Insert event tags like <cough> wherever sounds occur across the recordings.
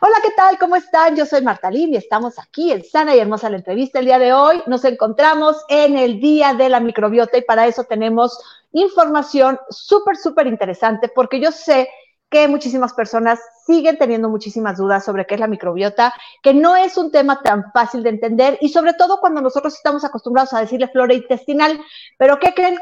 Hola, ¿qué tal? ¿Cómo están? Yo soy Marta Lim y estamos aquí en Sana y Hermosa la entrevista. El día de hoy nos encontramos en el Día de la Microbiota y para eso tenemos información súper, súper interesante porque yo sé que muchísimas personas siguen teniendo muchísimas dudas sobre qué es la microbiota, que no es un tema tan fácil de entender y sobre todo cuando nosotros estamos acostumbrados a decirle flora intestinal, pero ¿qué creen?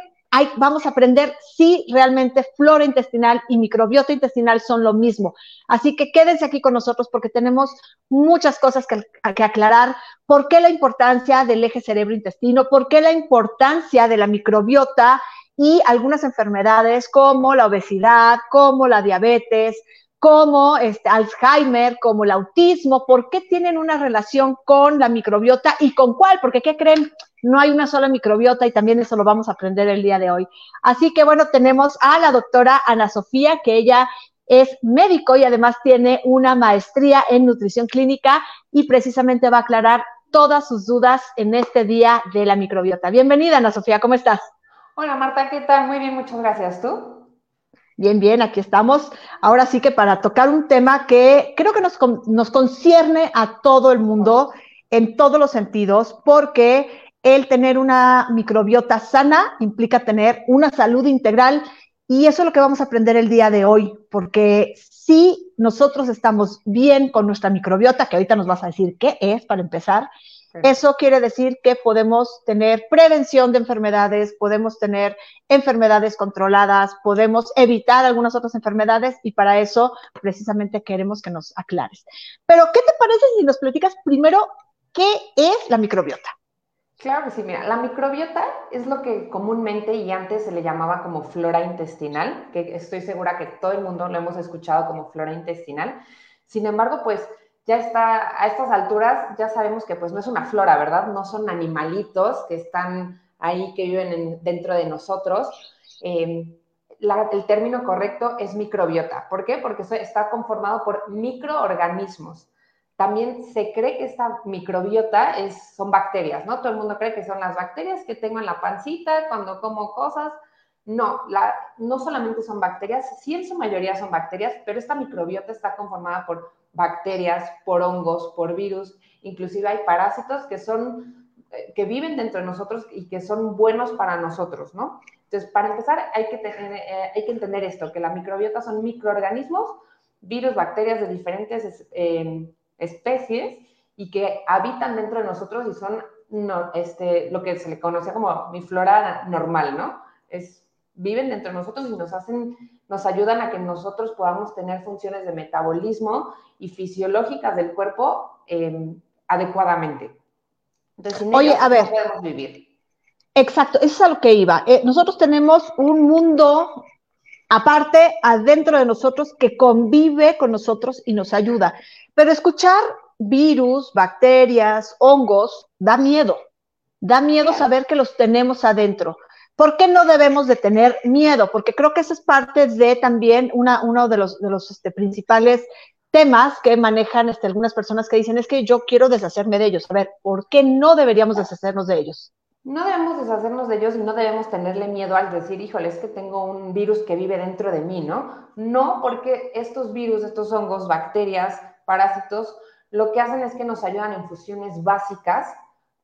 Vamos a aprender si realmente flora intestinal y microbiota intestinal son lo mismo. Así que quédense aquí con nosotros porque tenemos muchas cosas que, que aclarar. ¿Por qué la importancia del eje cerebro-intestino? ¿Por qué la importancia de la microbiota y algunas enfermedades como la obesidad, como la diabetes, como este, Alzheimer, como el autismo, ¿por qué tienen una relación con la microbiota y con cuál? Porque, ¿qué creen? No hay una sola microbiota y también eso lo vamos a aprender el día de hoy. Así que, bueno, tenemos a la doctora Ana Sofía, que ella es médico y además tiene una maestría en nutrición clínica y precisamente va a aclarar todas sus dudas en este día de la microbiota. Bienvenida, Ana Sofía, ¿cómo estás? Hola, Marta, ¿qué tal? Muy bien, muchas gracias. ¿Tú? Bien, bien, aquí estamos. Ahora sí que para tocar un tema que creo que nos, nos concierne a todo el mundo en todos los sentidos, porque el tener una microbiota sana implica tener una salud integral y eso es lo que vamos a aprender el día de hoy, porque si nosotros estamos bien con nuestra microbiota, que ahorita nos vas a decir qué es para empezar, eso quiere decir que podemos tener prevención de enfermedades, podemos tener enfermedades controladas, podemos evitar algunas otras enfermedades y para eso precisamente queremos que nos aclares. Pero, ¿qué te parece si nos platicas primero qué es la microbiota? Claro que sí, mira, la microbiota es lo que comúnmente y antes se le llamaba como flora intestinal, que estoy segura que todo el mundo lo hemos escuchado como flora intestinal. Sin embargo, pues ya está, a estas alturas ya sabemos que pues no es una flora, ¿verdad? No son animalitos que están ahí, que viven dentro de nosotros. Em, el término correcto es microbiota. ¿Por qué? Porque está conformado por microorganismos. También se cree que esta microbiota es, son bacterias, ¿no? Todo el mundo cree que son las bacterias que tengo en la pancita cuando como cosas. No, la, no solamente son bacterias, sí en su mayoría son bacterias, pero esta microbiota está conformada por bacterias, por hongos, por virus, inclusive hay parásitos que son eh, que viven dentro de nosotros y que son buenos para nosotros, ¿no? Entonces, para empezar, hay que, tener, eh, hay que entender esto, que la microbiota son microorganismos, virus, bacterias de diferentes em, especies y que habitan dentro de nosotros y son no, este, lo que se le conoce como mi flora normal, ¿no? Es, viven dentro de nosotros y nos hacen nos ayudan a que nosotros podamos tener funciones de metabolismo y fisiológicas del cuerpo em, adecuadamente. Entonces, Oye, a ver. podemos vivir. Exacto, eso es a lo que iba. Eh, nosotros tenemos un mundo aparte, adentro de nosotros, que convive con nosotros y nos ayuda. Pero escuchar virus, bacterias, hongos, da miedo. Da miedo saber que los tenemos adentro. ¿Por qué no debemos de tener miedo? Porque creo que eso es parte de también una, uno de los, de los este, principales temas que manejan este, algunas personas que dicen es que yo quiero deshacerme de ellos. A ver, ¿por qué no deberíamos deshacernos de ellos? No debemos deshacernos de ellos y no debemos tenerle miedo al decir, híjole, es que tengo un virus que vive dentro de mí, ¿no? No, porque estos virus, estos hongos, bacterias, parásitos, lo que hacen es que nos ayudan en funciones básicas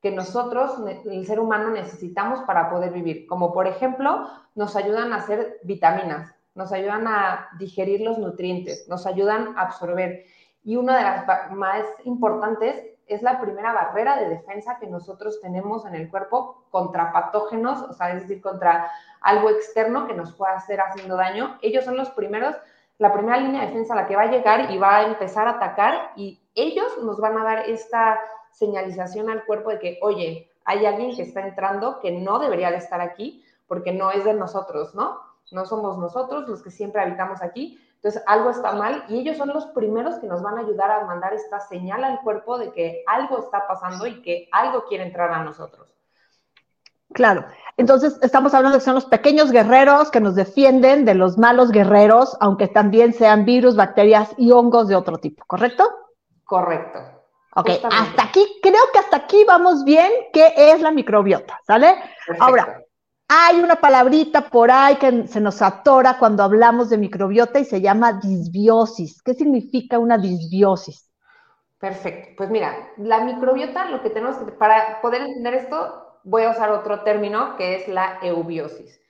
que nosotros, el ser humano, necesitamos para poder vivir. Como por ejemplo, nos ayudan a hacer vitaminas, nos ayudan a digerir los nutrientes, nos ayudan a absorber. Y una de las más importantes es la primera barrera de defensa que nosotros tenemos en el cuerpo contra patógenos, o sea, es decir, contra algo externo que nos pueda hacer haciendo daño. Ellos son los primeros, la primera línea de defensa a la que va a llegar y va a empezar a atacar y ellos nos van a dar esta señalización al cuerpo de que, oye, hay alguien que está entrando que no debería de estar aquí porque no es de nosotros, ¿no? No somos nosotros los que siempre habitamos aquí. Entonces, algo está mal y ellos son los primeros que nos van a ayudar a mandar esta señal al cuerpo de que algo está pasando y que algo quiere entrar a nosotros. Claro. Entonces, estamos hablando de que son los pequeños guerreros que nos defienden de los malos guerreros, aunque también sean virus, bacterias y hongos de otro tipo, ¿correcto? Correcto. Ok, hasta aquí, creo que hasta aquí vamos bien, ¿qué es la microbiota? ¿Sale? Ahora, Hay una palabrita por ahí que se nos atora cuando hablamos de microbiota y se llama disbiosis. ¿Qué significa una disbiosis? Perfecto. Pues mira, la microbiota, lo que tenemos que, para poder entender esto, voy a usar otro término que es la eubiosis.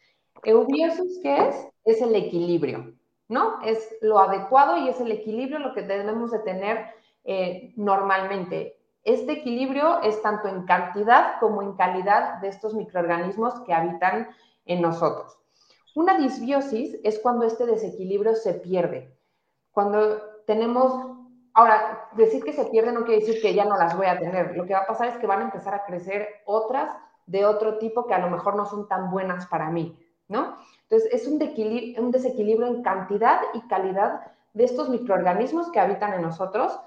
Eubiosis, ¿qué es? Es el equilibrio, ¿no? Es lo adecuado y es el equilibrio lo que debemos de tener eh, normalmente. Este equilibrio es tanto en cantidad como en calidad de estos microorganismos que habitan en nosotros. Una disbiosis es cuando este desequilibrio se pierde. Cuando tenemos, ahora, decir que se pierde no quiere decir que ya no las voy a tener. Lo que va a pasar es que van a empezar a crecer otras de otro tipo que a lo mejor no son tan buenas para mí, ¿no? Entonces, es un, un desequilibrio en cantidad y calidad de estos microorganismos que habitan en nosotros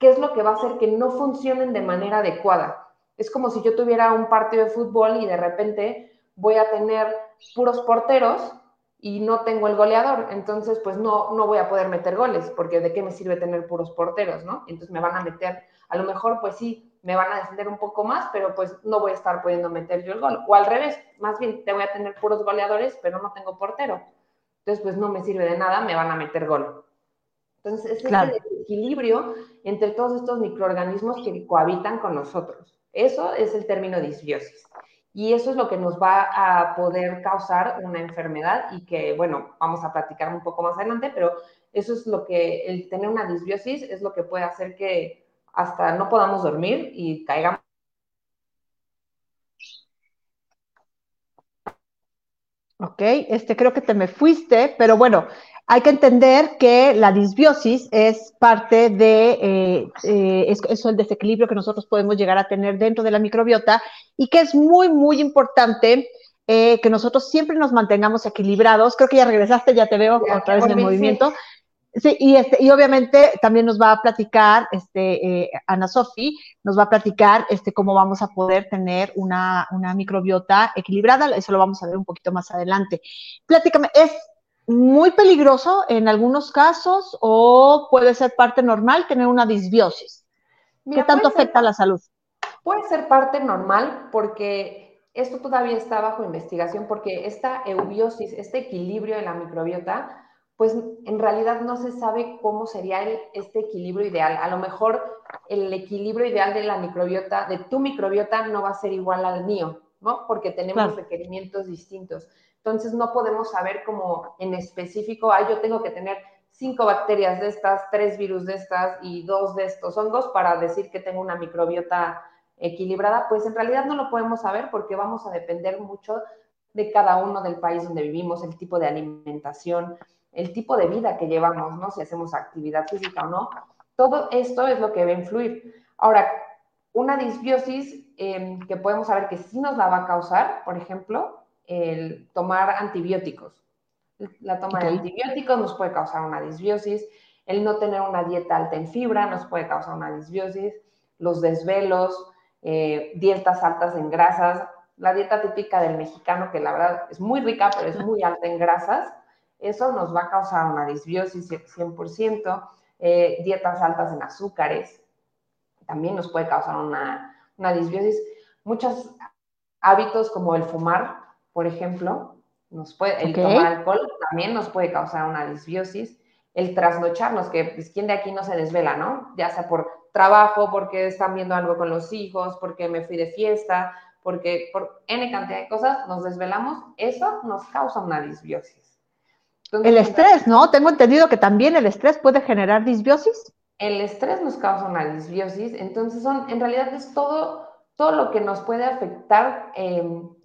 ¿qué es lo que va a hacer que no funcionen de manera adecuada? Es como si yo tuviera un partido de fútbol y de repente voy a tener puros porteros y no tengo el goleador, entonces pues no, no voy a poder meter goles, porque de qué me sirve tener puros porteros, ¿no? Entonces me van a meter, a lo mejor pues sí, me van a defender un poco más, pero pues no voy a estar pudiendo meter yo el gol. O al revés, más bien te voy a tener puros goleadores, pero no tengo portero. Entonces pues no me sirve de nada, me van a meter gol. Entonces, es el equilibrio entre todos estos microorganismos que cohabitan con nosotros. Eso es el término disbiosis. Y eso es lo que nos va a poder causar una enfermedad y que, bueno, vamos a platicar un poco más adelante, pero eso es lo que, el tener una disbiosis es lo que puede hacer que hasta no podamos dormir y caigamos. Ok, este creo que te me fuiste, pero bueno, hay que entender que la disbiosis es parte de eh, eh, eso, el desequilibrio que nosotros podemos llegar a tener dentro de la microbiota y que es muy, muy importante eh, que nosotros siempre nos mantengamos equilibrados. Creo que ya regresaste, ya te veo otra vez en el movimiento. Sí, y, este, y obviamente también nos va a platicar, este, Ana Sofi, nos va a platicar este, cómo vamos a poder tener una, una microbiota equilibrada, eso lo vamos a ver un poquito más adelante. Platícame, ¿es muy peligroso en algunos casos o puede ser parte normal tener una disbiosis. ¿Qué tanto afecta a la salud? Puede ser parte normal porque esto todavía está bajo investigación porque esta eubiosis, este equilibrio de la microbiota, pues en realidad no se sabe cómo sería este equilibrio ideal. A lo mejor el equilibrio ideal de la microbiota, de tu microbiota, no va a ser igual al mío, ¿no? Porque tenemos requerimientos distintos. Entonces no podemos saber como en específico, ah, yo tengo que tener cinco bacterias de estas, tres virus de estas y dos de estos hongos para decir que tengo una microbiota equilibrada, pues en realidad no lo podemos saber porque vamos a depender mucho de cada uno del país donde vivimos, el tipo de alimentación, el tipo de vida que llevamos, ¿no? Si hacemos actividad física o no. Todo esto es lo que va a influir. Ahora, una disbiosis eh, que podemos saber que sí nos la va a causar, por ejemplo, el tomar antibióticos. La toma de antibióticos nos puede causar una disbiosis, el no tener una dieta alta en fibra nos puede causar una disbiosis, los desvelos, eh, dietas altas en grasas, la dieta típica del mexicano, que la verdad es muy rica, pero es muy alta en grasas, eso nos va a causar una disbiosis 100%, eh, dietas altas en azúcares, también nos puede causar una, una disbiosis. Muchos hábitos como el fumar por ejemplo, nos puede, el tomar alcohol también nos puede causar una disbiosis. El trasnocharnos, que pues, ¿quién de aquí no se desvela, no? Ya sea por trabajo, porque están viendo algo con los hijos, porque me fui de fiesta, porque por N cantidad de cosas nos desvelamos, eso nos causa una disbiosis. el estrés, ¿no? Tengo entendido que también el estrés puede generar disbiosis. El estrés nos causa una disbiosis, entonces son, en realidad es todo, todo lo que nos puede afectar eh,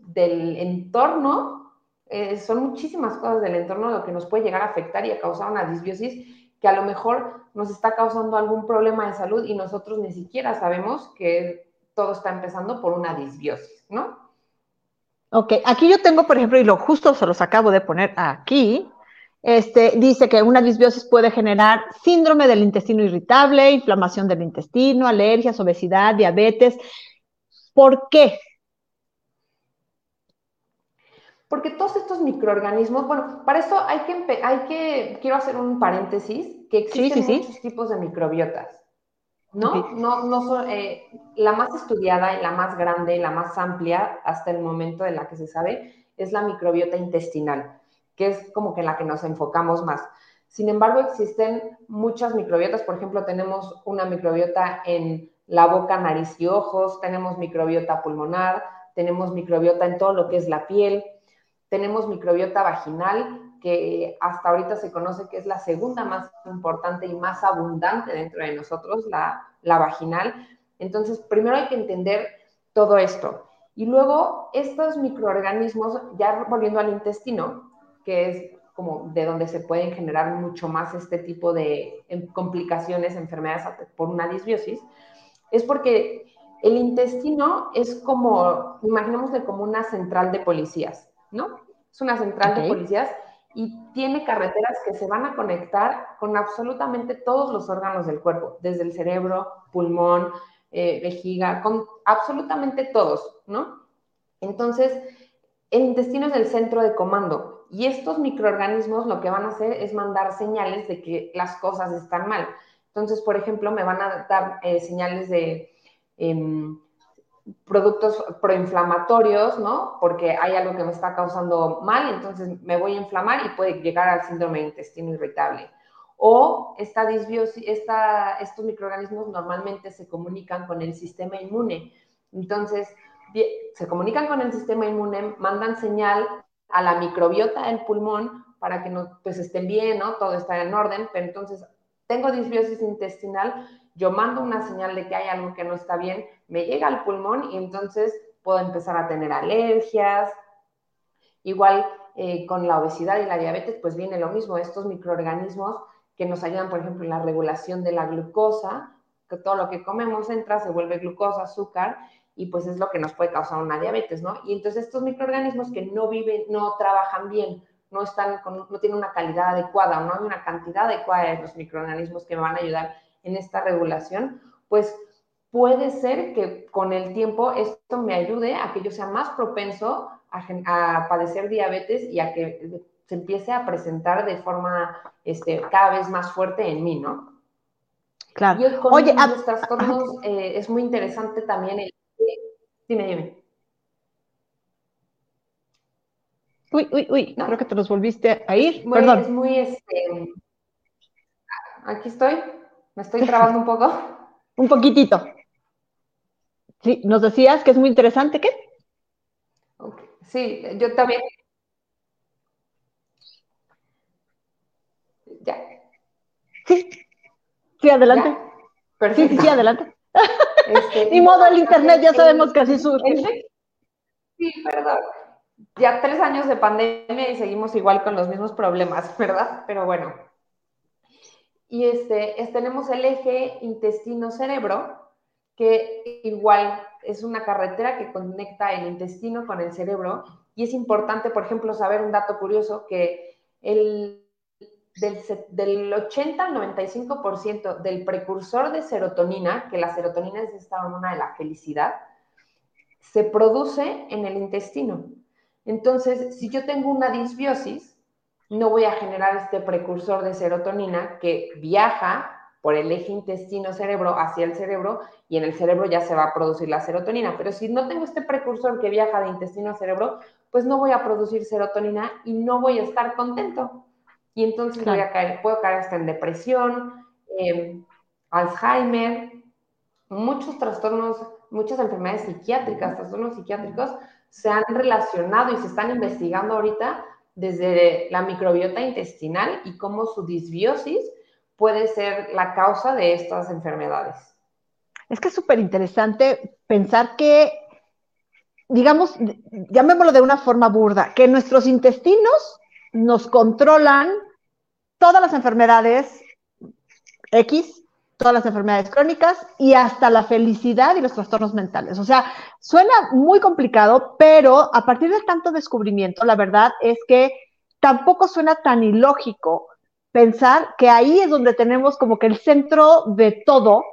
del entorno, eh, son muchísimas cosas del entorno lo que nos puede llegar a afectar y a causar una disbiosis que a lo mejor nos está causando algún problema de salud y nosotros ni siquiera sabemos que todo está empezando por una disbiosis, ¿no? Ok, aquí yo tengo, por ejemplo, y lo justo se los acabo de poner aquí, este, dice que una disbiosis puede generar síndrome del intestino irritable, inflamación del intestino, alergias, obesidad, diabetes. ¿Por qué? Porque todos estos microorganismos, bueno, para eso hay que, hay que quiero hacer un paréntesis, que existen muchos tipos de microbiotas. ¿no? No, no eh, la más estudiada y la más grande, la más amplia hasta el momento de la que se sabe, es la microbiota intestinal, que es como que la que nos enfocamos más. Sin embargo, existen muchas microbiotas, por ejemplo, tenemos una microbiota en la boca, nariz y ojos, tenemos microbiota pulmonar, tenemos microbiota en todo lo que es la piel, tenemos microbiota vaginal, que hasta ahorita se conoce que es la segunda más importante y más abundante dentro de nosotros, la, la vaginal. Entonces, primero hay que entender todo esto. Y luego, estos microorganismos, ya volviendo al intestino, que es como de donde se pueden generar mucho más este tipo de em, complicaciones, enfermedades por una disbiosis, es porque el intestino es como, imaginémosle como una central de policías, ¿no? Es una central de policías y tiene carreteras que se van a conectar con absolutamente todos los órganos del cuerpo, desde el cerebro, pulmón, eh, vejiga, con absolutamente todos, ¿no? Entonces, el intestino es el centro de comando y estos microorganismos lo que van a hacer es mandar señales de que las cosas están mal. Entonces, por ejemplo, me van a dar eh, señales de em, productos proinflamatorios, ¿no? Porque hay algo que me está causando mal, entonces me voy a inflamar y puede llegar al síndrome de intestino irritable. O esta disbiosis, esta, estos microorganismos normalmente se comunican con el sistema inmune. Entonces, se comunican con el sistema inmune, mandan señal a la microbiota del pulmón para que no, pues estén bien, ¿no? Todo está en orden, pero entonces tengo disbiosis intestinal, yo mando una señal de que hay algo que no está bien, me llega al pulmón y entonces puedo empezar a tener alergias. Igual eh, con la obesidad y la diabetes, pues viene lo mismo, estos microorganismos que nos ayudan, por ejemplo, en la regulación de la glucosa, que todo lo que comemos entra, se vuelve glucosa, azúcar, y pues es lo que nos puede causar una diabetes, ¿no? Y entonces estos microorganismos que no viven, no trabajan bien, no están no tienen una calidad adecuada o no hay una cantidad adecuada de los microorganismos que me van a ayudar en esta regulación, pues puede ser que con el tiempo esto me ayude a que yo sea más propenso a, padecer diabetes y a que se empiece a presentar de forma este, cada vez más fuerte en mí, ¿no? Claro. Y con Oye, los trastornos eh, es muy interesante también el... Dime, dime. Uy, uy, uy, creo que te nos volviste a ir. Perdón. Es muy, este... Aquí estoy. ¿Me estoy trabando un poco? un poquitito. Sí, nos decías que es muy interesante, ¿qué? Sí, yo también. Ya. Sí, sí, adelante. Perfecto. Sí, sí, adelante. <laughs> Este, Ni modo, el internet ya sabemos que así surge. Sí, perdón. Ya tres años de pandemia y seguimos igual con los mismos problemas, ¿verdad? Pero bueno. Y este, tenemos el eje intestino-cerebro, que igual es una carretera que conecta el intestino con el cerebro y es importante, por ejemplo, saber un dato curioso que el, del, del 80 al 95% del precursor de serotonina, que la serotonina es esta hormona de la felicidad, se produce en el intestino. Entonces, si yo tengo una disbiosis, no voy a generar este precursor de serotonina que viaja por el eje intestino-cerebro hacia el cerebro y en el cerebro ya se va a producir la serotonina. Pero si no tengo este precursor que viaja de intestino a cerebro, pues no voy a producir serotonina y no voy a estar contento. Y entonces voy a caer, puedo caer hasta en depresión, Alzheimer, muchos trastornos, muchas enfermedades psiquiátricas, trastornos psiquiátricos se han relacionado y se están investigando ahorita desde la microbiota intestinal y cómo su disbiosis puede ser la causa de estas enfermedades. Es que es súper interesante pensar que, digamos, llamémoslo de una forma burda, que nuestros intestinos nos controlan todas las enfermedades X, todas las enfermedades crónicas y hasta la felicidad y los trastornos mentales. O sea, suena muy complicado, pero a partir de tanto descubrimiento, la verdad es que tampoco suena tan ilógico pensar que ahí es donde tenemos como que el centro de todo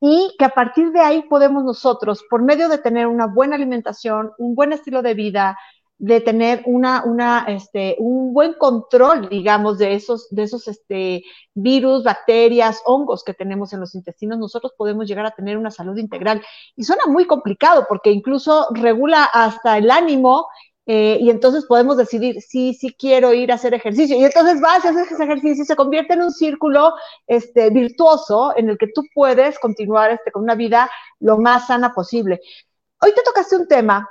y que a partir de ahí podemos nosotros, por medio de tener una buena alimentación, un buen estilo de vida, de tener una, una, este, un buen control, digamos, de esos, de esos este, virus, bacterias, hongos que tenemos en los intestinos, nosotros podemos llegar a tener una salud integral. Y suena muy complicado porque incluso regula hasta el ánimo eh, y entonces podemos decidir, sí, sí quiero ir a hacer ejercicio. Y entonces vas y haces ese ejercicio y se convierte en un círculo este, virtuoso en el que tú puedes continuar este, con una vida lo más sana posible. Hoy te tocaste un tema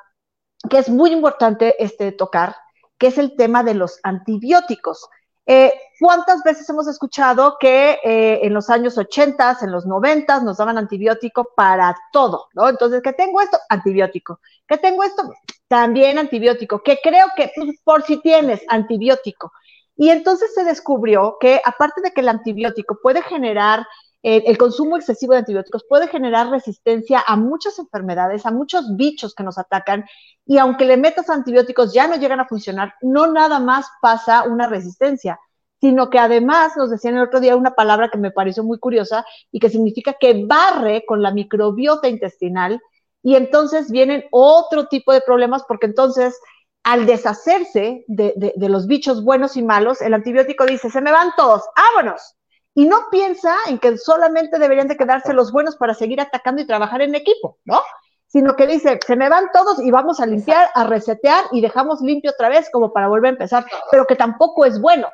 que es muy importante este, tocar, que es el tema de los antibióticos. Eh, ¿Cuántas veces hemos escuchado que eh, en los años 80, en los 90 nos daban antibiótico para todo, ¿no? Entonces, que tengo esto, antibiótico. Que tengo esto, también antibiótico. Que creo que pues, por si tienes antibiótico. Y entonces se descubrió que aparte de que el antibiótico puede generar el consumo excesivo de antibióticos puede generar resistencia a muchas enfermedades, a muchos bichos que nos atacan, y aunque le metas antibióticos ya no llegan a funcionar, no nada más pasa una resistencia, sino que además nos decían el otro día una palabra que me pareció muy curiosa y que significa que barre con la microbiota intestinal y entonces vienen otro tipo de problemas porque entonces al deshacerse de, de los bichos buenos y malos, el antibiótico dice, se me van todos, vámonos, y no piensa en que solamente deberían de quedarse los buenos para seguir atacando y trabajar en equipo, ¿no? Sino que dice, se me van todos y vamos a limpiar, a resetear y dejamos limpio otra vez como para volver a empezar, pero que tampoco es bueno.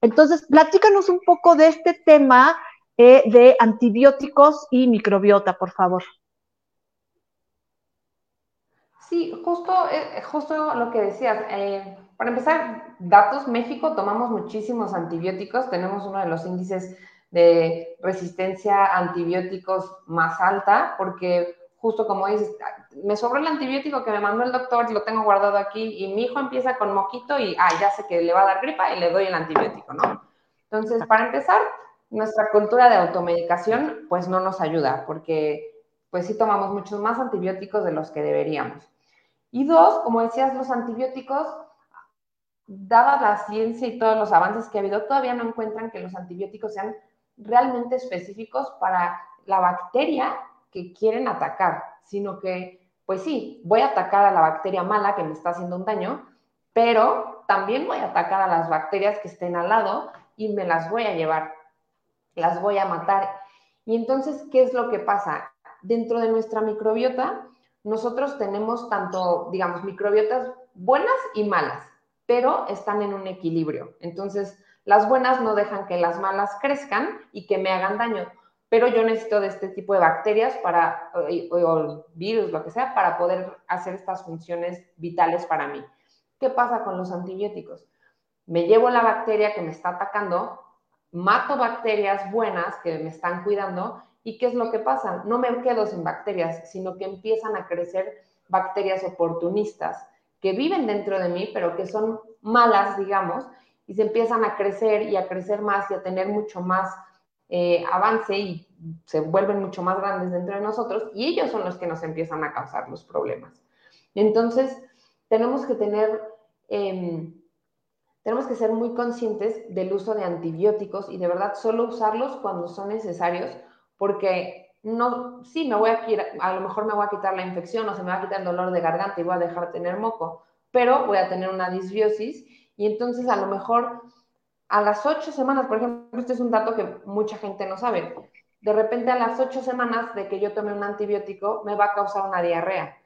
Entonces, platícanos un poco de este tema eh, de antibióticos y microbiota, por favor. Sí, justo, eh, justo lo que decías. Eh, para empezar, datos, México tomamos muchísimos antibióticos, tenemos uno de los índices de resistencia a antibióticos más alta, porque justo como dices, me sobró el antibiótico que me mandó el doctor, lo tengo guardado aquí, y mi hijo empieza con moquito y, ah, ya sé que le va a dar gripa y le doy el antibiótico, ¿no? Entonces, para empezar, nuestra cultura de automedicación, pues no nos ayuda, porque pues sí tomamos muchos más antibióticos de los que deberíamos. Y dos, como decías, los antibióticos dada la ciencia y todos los avances que ha habido, todavía no encuentran que los antibióticos sean realmente específicos para la bacteria que quieren atacar, sino que, pues sí, voy a atacar a la bacteria mala que me está haciendo un daño, pero también voy a atacar a las bacterias que estén al lado y me las voy a llevar, las voy a matar. Y entonces, ¿qué es lo que pasa? Dentro de nuestra microbiota, nosotros tenemos tanto, digamos, microbiotas buenas y malas pero están en un equilibrio. Entonces, las buenas no dejan que las malas crezcan y que me hagan daño, pero yo necesito de este tipo de bacterias para, o, virus, lo que sea, para poder hacer estas funciones vitales para mí. ¿Qué pasa con los antibióticos? Me llevo la bacteria que me está atacando, mato bacterias buenas que me están cuidando y ¿qué es lo que pasa? No me quedo sin bacterias, sino que empiezan a crecer bacterias oportunistas que viven dentro de mí, pero que son malas, digamos, y se empiezan a crecer y a crecer más y a tener mucho más eh, avance y se vuelven mucho más grandes dentro de nosotros y ellos son los que nos empiezan a causar los problemas. Entonces, tenemos que tener, em, tenemos que ser muy conscientes del uso de antibióticos y de verdad solo usarlos cuando son necesarios porque no, sí, me voy a, a lo mejor me voy a quitar la infección o se me va a quitar el dolor de garganta y voy a dejar de tener moco, pero voy a tener una disbiosis y entonces a lo mejor a las ocho semanas, por ejemplo, este es un dato que mucha gente no sabe, de repente a las ocho semanas de que yo tome un antibiótico me va a causar una diarrea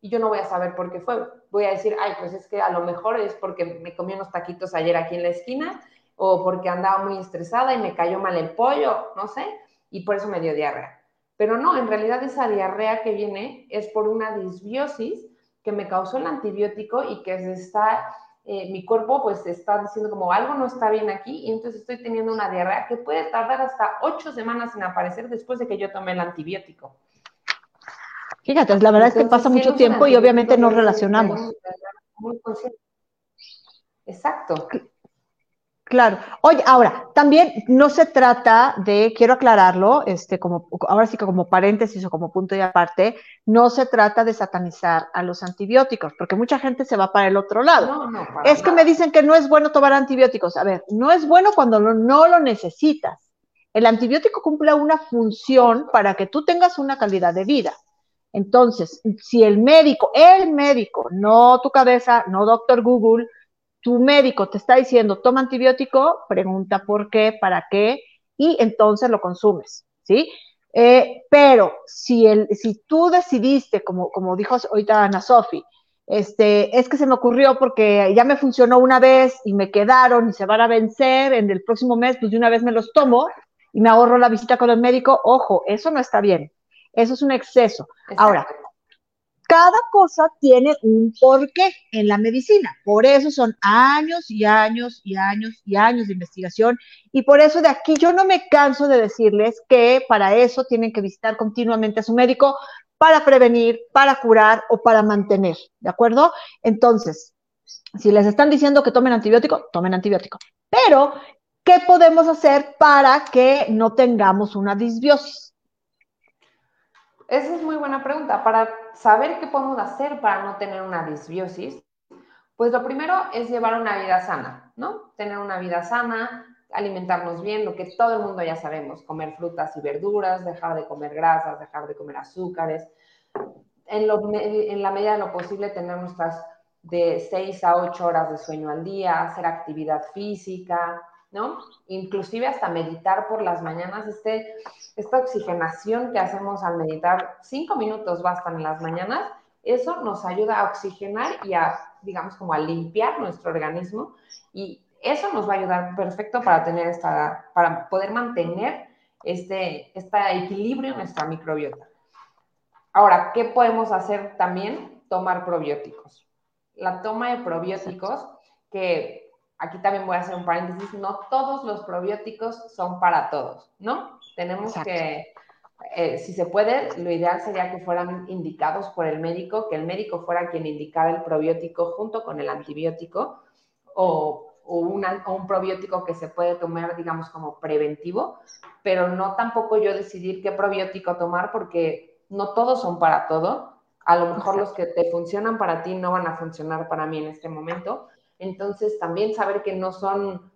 y yo no voy a saber por qué fue. Voy a decir, ay, pues es que a lo mejor es porque me comí unos taquitos ayer aquí en la esquina o porque andaba muy estresada y me cayó mal el pollo, no sé, y por eso me dio diarrea. Pero no, en realidad esa diarrea que viene es por una disbiosis que me causó el antibiótico y que se está, eh, mi cuerpo pues está diciendo como algo no está bien aquí y entonces estoy teniendo una diarrea que puede tardar hasta ocho semanas en aparecer después de que yo tomé el antibiótico. Fíjate, la verdad es que pasa mucho tiempo y obviamente no relacionamos. Muy Exacto. Claro. Oye, ahora, también no se trata de, quiero aclararlo, este, como, ahora sí que como paréntesis o como punto y aparte, no se trata de satanizar a los antibióticos, porque mucha gente se va para el otro lado. es que me dicen que no es bueno tomar antibióticos. A ver, no es bueno cuando no lo necesitas. El antibiótico cumple una función para que tú tengas una calidad de vida. Entonces, si el médico, el médico, no tu cabeza, no doctor Google, tu médico te está diciendo, toma antibiótico, pregunta por qué, para qué, y entonces lo consumes, ¿sí? Eh, pero si, el, si tú decidiste, como, como dijo ahorita Ana Sofi, este, es que se me ocurrió porque ya me funcionó una vez y me quedaron y se van a vencer en el próximo mes, pues de una vez me los tomo y me ahorro la visita con el médico. Ojo, eso no está bien. Eso es un exceso. Ahora, cada cosa tiene un porqué en la medicina. Por eso son años y años y años y años de investigación. Y por eso de aquí yo no me canso de decirles que para eso tienen que visitar continuamente a su médico para prevenir, para curar o para mantener. ¿De acuerdo? Entonces, si les están diciendo que tomen antibiótico, tomen antibiótico. Pero, ¿qué podemos hacer para que no tengamos una disbiosis? Esa es muy buena pregunta. Para saber qué podemos hacer para no tener una disbiosis, pues lo primero es llevar una vida sana, ¿no? Tener una vida sana, alimentarnos bien, lo que todo el mundo ya sabemos, comer frutas y verduras, dejar de comer grasas, dejar de comer azúcares. En, la medida de lo posible tener nuestras de 6 a 8 horas de sueño al día, hacer actividad física, ¿no? Inclusive hasta meditar por las mañanas, este, esta oxigenación que hacemos al meditar, cinco minutos bastan en las mañanas, eso nos ayuda a oxigenar y a, digamos, como a limpiar nuestro organismo y eso nos va a ayudar perfecto para tener esta, para poder mantener este, este equilibrio en nuestra microbiota. Ahora, ¿qué podemos hacer también? Tomar probióticos. La toma de probióticos, que aquí también voy a hacer un paréntesis, no todos los probióticos son para todos, ¿no? Tenemos que, eh, si se puede, lo ideal sería que fueran indicados por el médico, que el médico fuera quien indicara el probiótico junto con el antibiótico o, un probiótico que se puede tomar, digamos, como preventivo, pero no tampoco yo decidir qué probiótico tomar porque no todos son para todo. A lo mejor los que te funcionan para ti no van a funcionar para mí en este momento. Entonces, también saber que no son,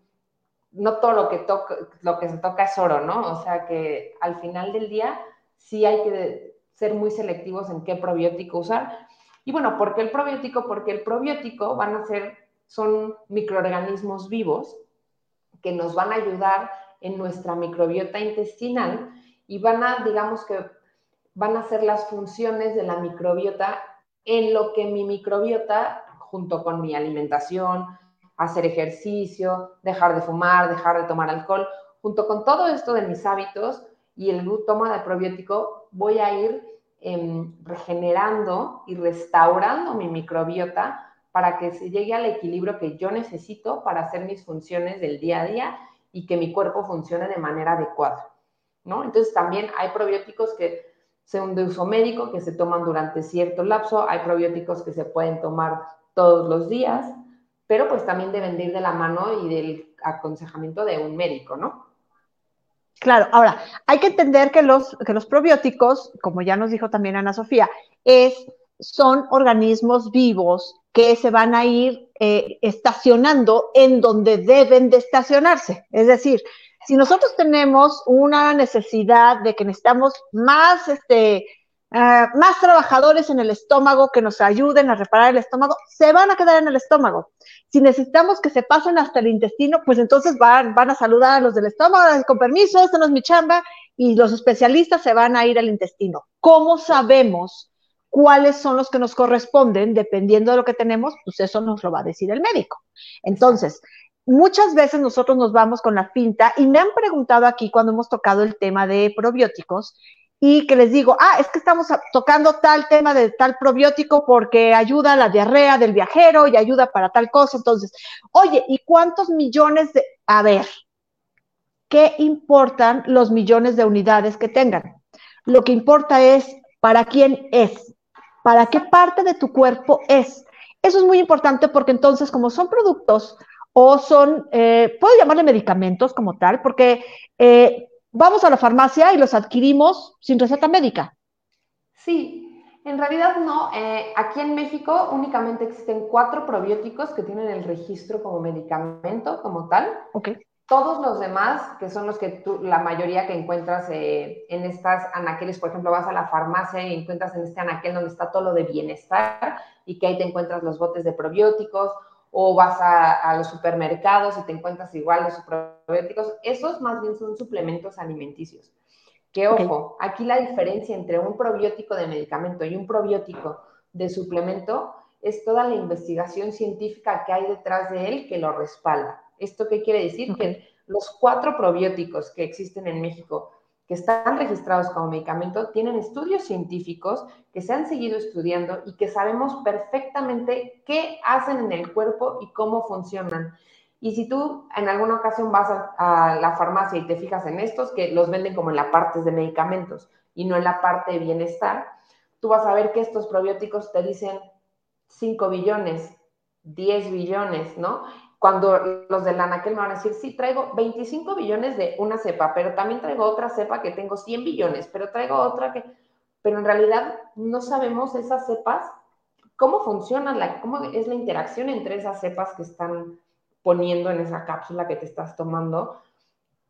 no todo lo que, toca, lo que se toca es oro, ¿no? O sea, que al final del día sí hay que ser muy selectivos en qué probiótico usar. Y bueno, ¿por qué el probiótico? Porque el probiótico van a ser, son microorganismos vivos que nos van a ayudar en nuestra microbiota intestinal y van a, digamos que, van a ser las funciones de la microbiota en lo que mi microbiota junto con mi alimentación, hacer ejercicio, dejar de fumar, dejar de tomar alcohol, junto con todo esto de mis hábitos y el toma de probiótico, voy a ir em, regenerando y restaurando mi microbiota para que se llegue al equilibrio que yo necesito para hacer mis funciones del día a día y que mi cuerpo funcione de manera adecuada, ¿no? Entonces también hay probióticos que son de uso médico, que se toman durante cierto lapso, hay probióticos que se pueden tomar todos los días, pero pues también deben ir de la mano y del aconsejamiento de un médico, ¿no? Claro, ahora, hay que entender que los, que los probióticos, como ya nos dijo también Ana Sofía, es, son organismos vivos que se van a ir eh, estacionando en donde deben de estacionarse. Es decir, si nosotros tenemos una necesidad de que necesitamos más este, Ah, más trabajadores en el estómago que nos ayuden a reparar el estómago, se van a quedar en el estómago. Si necesitamos que se pasen hasta el intestino, pues entonces van, van a saludar a los del estómago, con permiso, esta no es mi chamba, y los especialistas se van a ir al intestino. ¿Cómo sabemos cuáles son los que nos corresponden? Dependiendo de lo que tenemos, pues eso nos lo va a decir el médico. Entonces, muchas veces nosotros nos vamos con la finta y me han preguntado aquí cuando hemos tocado el tema de probióticos y que les digo, ah, es que estamos tocando tal tema de tal probiótico porque ayuda a la diarrea del viajero y ayuda para tal cosa. Entonces, oye, ¿y cuántos millones de... A ver, ¿qué importan los millones de unidades que tengan? Lo que importa es para quién es, para qué parte de tu cuerpo es. Eso es muy importante porque entonces, como son productos o son, eh, puedo llamarle medicamentos como tal, porque eh, vamos a la farmacia y los adquirimos sin receta médica. Sí, en realidad no. Eh, aquí en México únicamente existen cuatro probióticos que tienen el registro como medicamento, como tal. Ok. todos los demás, que son los que tú, la mayoría que encuentras eh, en estas anaqueles, por ejemplo, vas a la farmacia y encuentras en este anaquel donde está todo lo de bienestar y que ahí te encuentras los botes de probióticos, o vas a, los supermercados y te encuentras igual los probióticos, esos más bien son suplementos alimenticios. Que ojo, aquí la diferencia entre un probiótico de medicamento y un probiótico de suplemento es toda la investigación científica que hay detrás de él que lo respalda. ¿Esto qué quiere decir? Que los cuatro probióticos que existen en México, que están registrados como medicamento, tienen estudios científicos que se han seguido estudiando y que sabemos perfectamente qué hacen en el cuerpo y cómo funcionan. Y si tú en alguna ocasión vas a, la farmacia y te fijas en estos, que los venden como en la parte de medicamentos y no en la parte de bienestar, tú vas a ver que estos probióticos te dicen 5 billones, 10 billones, ¿no? Cuando los de la me van a decir, sí, traigo 25 billones de una cepa, pero también traigo otra cepa que tengo 100 billones, pero traigo otra que... Pero en realidad no sabemos esas cepas, cómo funcionan, la, cómo es la interacción entre esas cepas que están poniendo en esa cápsula que te estás tomando,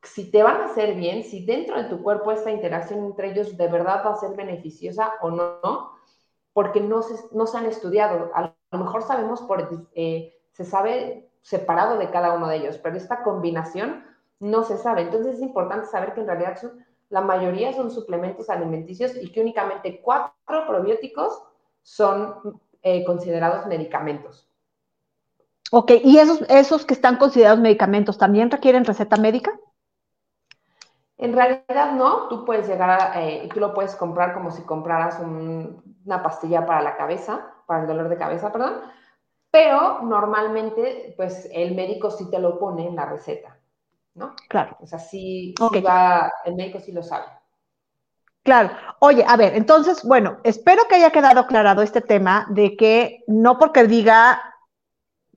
si te van a hacer bien, si dentro de tu cuerpo esta interacción entre ellos de verdad va a ser beneficiosa o no, porque no se, no se han estudiado. A lo mejor sabemos por, eh, se sabe separado de cada uno de ellos, pero esta combinación no se sabe. Entonces es importante saber que en realidad la mayoría son suplementos alimenticios y que únicamente cuatro probióticos son eh, considerados medicamentos. Ok, ¿y esos, esos que están considerados medicamentos también requieren receta médica? En realidad no, tú puedes llegar a, eh, tú lo puedes comprar como si compraras una pastilla para la cabeza, para el dolor de cabeza, perdón, pero normalmente pues el médico sí te lo pone en la receta, ¿no? Claro. O sea, sí, va, el médico sí lo sabe. Claro. Oye, a ver, entonces, bueno, espero que haya quedado aclarado este tema de que no porque diga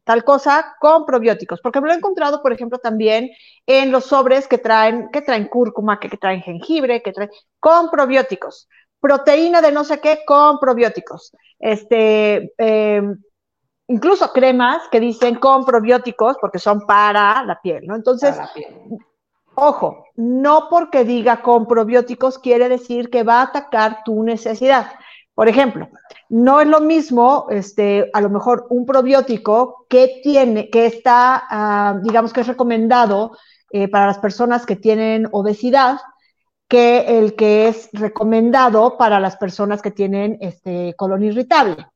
tal cosa con probióticos, porque me lo he encontrado, por ejemplo, también en los sobres que traen, que traen cúrcuma, que, traen jengibre, que traen con probióticos, proteína de no sé qué con probióticos, este, em, incluso cremas que dicen con probióticos porque son para la piel, ¿no? Entonces, ojo, no porque diga con probióticos quiere decir que va a atacar tu necesidad. Por ejemplo, no es lo mismo, este, a lo mejor un probiótico que tiene, que está, ah, digamos que es recomendado eh, para las personas que tienen obesidad, que el que es recomendado para las personas que tienen este colon irritable.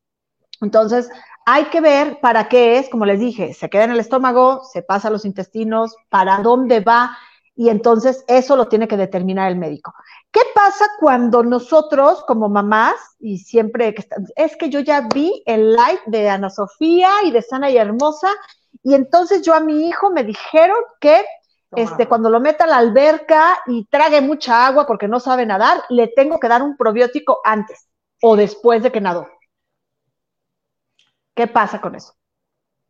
Entonces, hay que ver para qué es, como les dije, se queda en el estómago, se pasa a los intestinos, para dónde va, y entonces eso lo tiene que determinar el médico. ¿Qué pasa cuando nosotros como mamás, y siempre que es que yo ya vi el live de Ana Sofía y de Sana y Hermosa, y entonces yo a mi hijo me dijeron que este, cuando lo meta a la alberca y trague mucha agua porque no sabe nadar, le tengo que dar un probiótico antes o después de que nadó. ¿Qué pasa con eso?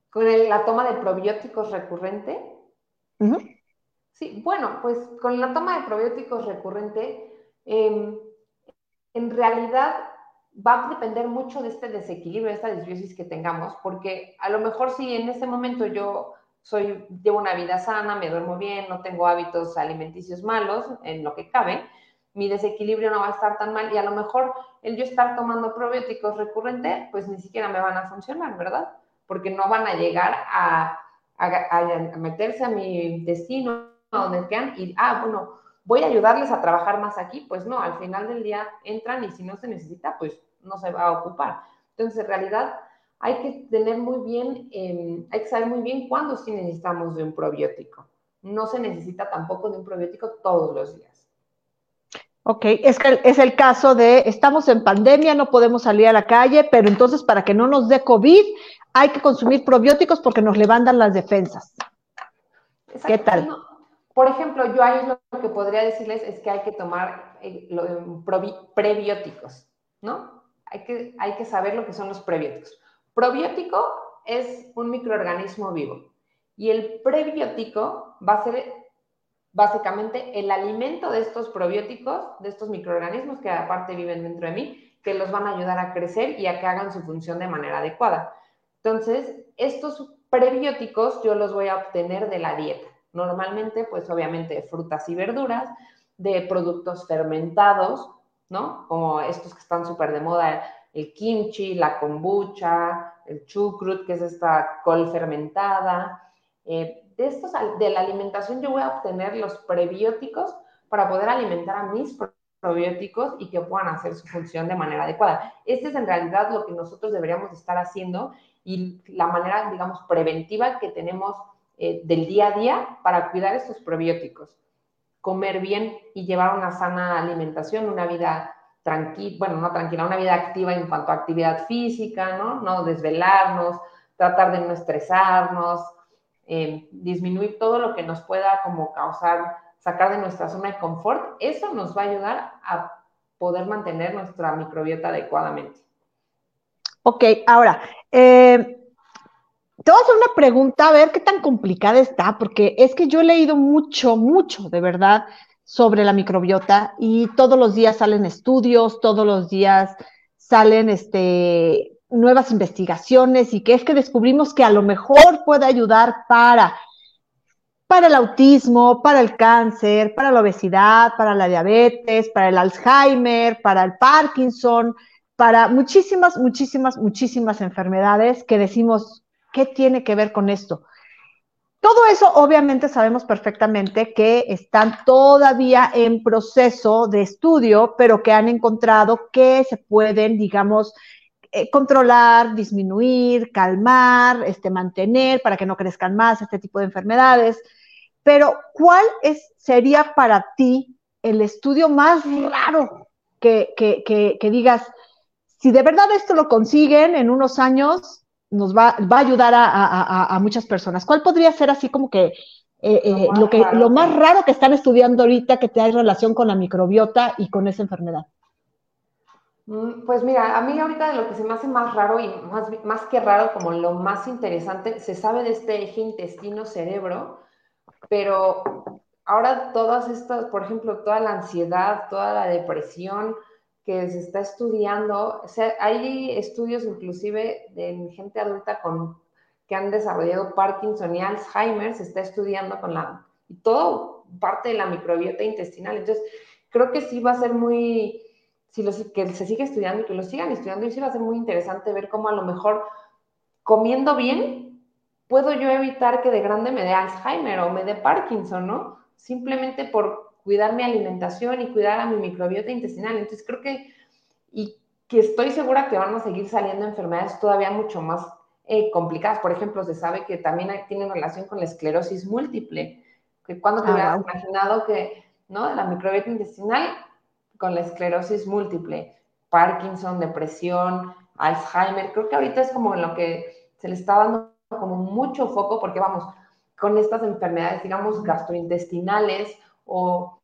Con la toma de probióticos recurrente. Sí, bueno, pues con la toma de probióticos recurrente, em, en realidad va a depender mucho de este desequilibrio, de esta disbiosis que tengamos, porque a lo mejor si en este momento yo soy, llevo una vida sana, me duermo bien, no tengo hábitos alimenticios malos, en lo que cabe, mi desequilibrio no va a estar tan mal y a lo mejor el yo estar tomando probióticos recurrente, pues ni siquiera me van a funcionar, ¿verdad? Porque no van a llegar a, a meterse a mi destino donde quedan y, ah, bueno, voy a ayudarles a trabajar más aquí, pues no, al final del día entran y si no se necesita, pues no se va a ocupar. Entonces, en realidad, hay que tener muy bien, em, hay que saber muy bien cuándo sí necesitamos de un probiótico. No se necesita tampoco de un probiótico todos los días. Ok, es que es el caso de estamos en pandemia, no podemos salir a la calle, pero entonces para que no nos dé COVID hay que consumir probióticos porque nos levantan las defensas. ¿Qué tal? Por ejemplo, yo ahí lo que podría decirles es que hay que tomar eh, prebióticos, ¿no? Hay que, hay que saber lo que son los prebióticos. Probiótico es un microorganismo vivo y el prebiótico va a ser básicamente el alimento de estos probióticos, de estos microorganismos que aparte viven dentro de mí, que los van a ayudar a crecer y a que hagan su función de manera adecuada. Entonces, estos prebióticos yo los voy a obtener de la dieta Normalmente, pues obviamente frutas y verduras, de productos fermentados, ¿no? Como estos que están súper de moda, el kimchi, la kombucha, el chucrut, que es esta col fermentada. Eh, de estos, de la alimentación yo voy a obtener los prebióticos para poder alimentar a mis probióticos y que puedan hacer su función de manera adecuada. Este es en realidad lo que nosotros deberíamos estar haciendo y la manera, digamos, preventiva que tenemos eh, del día a día para cuidar estos probióticos. Comer bien y llevar una sana alimentación, una vida tranquila, bueno, no tranquila, una vida activa en cuanto a actividad física, ¿no? No desvelarnos, tratar de no estresarnos, eh, disminuir todo lo que nos pueda como causar, sacar de nuestra zona de confort. Eso nos va a ayudar a poder mantener nuestra microbiota adecuadamente. Ok, ahora, eh, te voy a hacer una pregunta, a ver qué tan complicada está, porque es que yo he leído mucho, mucho, de verdad, sobre la microbiota y todos los días salen estudios, todos los días salen este, nuevas investigaciones y que es que descubrimos que a lo mejor puede ayudar para, para el autismo, para el cáncer, para la obesidad, para la diabetes, para el Alzheimer, para el Parkinson, para muchísimas, muchísimas, muchísimas enfermedades que decimos, ¿qué tiene que ver con esto? Todo eso obviamente sabemos perfectamente que están todavía en proceso de estudio, pero que han encontrado que se pueden, digamos, eh, controlar, disminuir, calmar, este, mantener para que no crezcan más este tipo de enfermedades. Pero, ¿cuál es, sería para ti el estudio más raro que, que digas, si de verdad esto lo consiguen en unos años, nos va, va a ayudar a, muchas personas. ¿Cuál podría ser así como que eh, eh, lo, que, lo más raro que están estudiando ahorita que te hay relación con la microbiota y con esa enfermedad? Mm, pues mira, a mí ahorita de lo que se me hace más raro y más, más que raro, como lo más interesante, se sabe de este eje intestino-cerebro, pero ahora todas estas, por ejemplo, toda la ansiedad, toda la depresión, que se está estudiando, o sea, hay estudios inclusive de gente adulta con, que han desarrollado Parkinson y Alzheimer, se está estudiando con la, todo parte de la microbiota intestinal. Entonces, creo que sí va a ser muy, si lo, que se sigue estudiando y que lo sigan estudiando, y sí va a ser muy interesante ver cómo a lo mejor comiendo bien, puedo yo evitar que de grande me dé Alzheimer o me dé Parkinson, ¿no? Simplemente por cuidar mi alimentación y cuidar a mi microbiota intestinal. Entonces creo que, y que estoy segura que van a seguir saliendo enfermedades todavía mucho más eh, complicadas. Por ejemplo, se sabe que también tienen relación con la esclerosis múltiple. Que cuando te ah, hubieras imaginado que, ¿no? La microbiota intestinal con la esclerosis múltiple, Parkinson, depresión, Alzheimer. Creo que ahorita es como lo que se le está dando como mucho foco porque vamos, con estas enfermedades, digamos, gastrointestinales o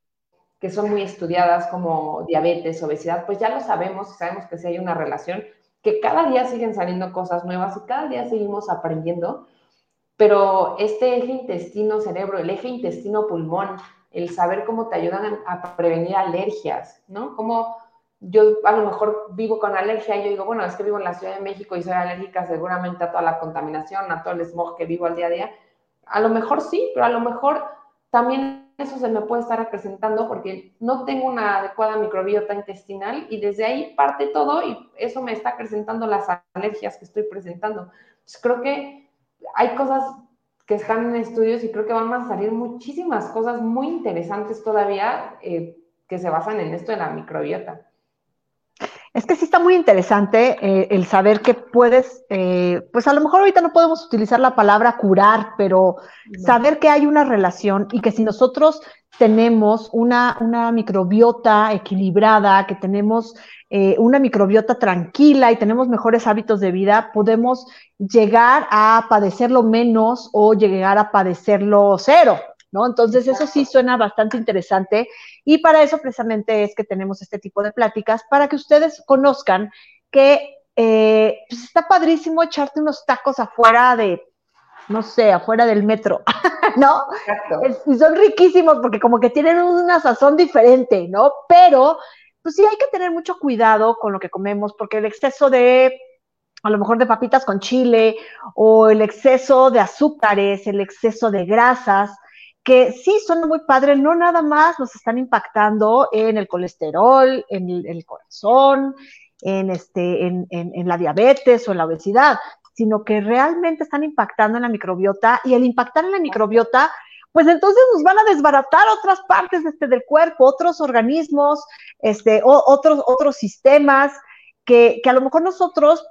que son muy estudiadas como diabetes, obesidad, pues ya lo sabemos, sabemos que sí hay una relación, que cada día siguen saliendo cosas nuevas y cada día seguimos aprendiendo, pero este eje intestino-cerebro, el eje intestino-pulmón, el saber cómo te ayudan a prevenir alergias, ¿no? Como yo a lo mejor vivo con alergia y yo digo, bueno, es que vivo en la Ciudad de México y soy alérgica seguramente a toda la contaminación, a todo el smog que vivo al día a día. A lo mejor sí, pero a lo mejor también eso se me puede estar acrecentando porque no tengo una adecuada microbiota intestinal y desde ahí parte todo y eso me está acrecentando las alergias que estoy presentando. creo que hay cosas que están en estudios y creo que van a salir muchísimas cosas muy interesantes todavía eh, que se basan en esto de la microbiota. Es que sí está muy interesante eh, el saber que puedes, eh, pues a lo mejor ahorita no podemos utilizar la palabra curar, pero saber que hay una relación y que si nosotros tenemos una, una microbiota equilibrada, que tenemos eh, una microbiota tranquila y tenemos mejores hábitos de vida, podemos llegar a padecerlo menos o llegar a padecerlo cero. ¿no? Entonces, eso sí suena bastante interesante y para eso precisamente es que tenemos este tipo de pláticas, para que ustedes conozcan que eh, pues está padrísimo echarte unos tacos afuera de, no sé, afuera del metro, <laughs> ¿no? y son riquísimos porque como que tienen una sazón diferente, ¿no? Pero, pues sí hay que tener mucho cuidado con lo que comemos porque el exceso de a lo mejor de papitas con chile o el exceso de azúcares, el exceso de grasas, que sí son muy padres, no nada más nos están impactando en el colesterol, en el, corazón, en, este, en, en, la diabetes o en la obesidad, sino que realmente están impactando en la microbiota y el impactar en la microbiota, pues entonces nos van a desbaratar otras partes este, del cuerpo, otros organismos, este, otros, otros sistemas que, que a lo mejor nosotros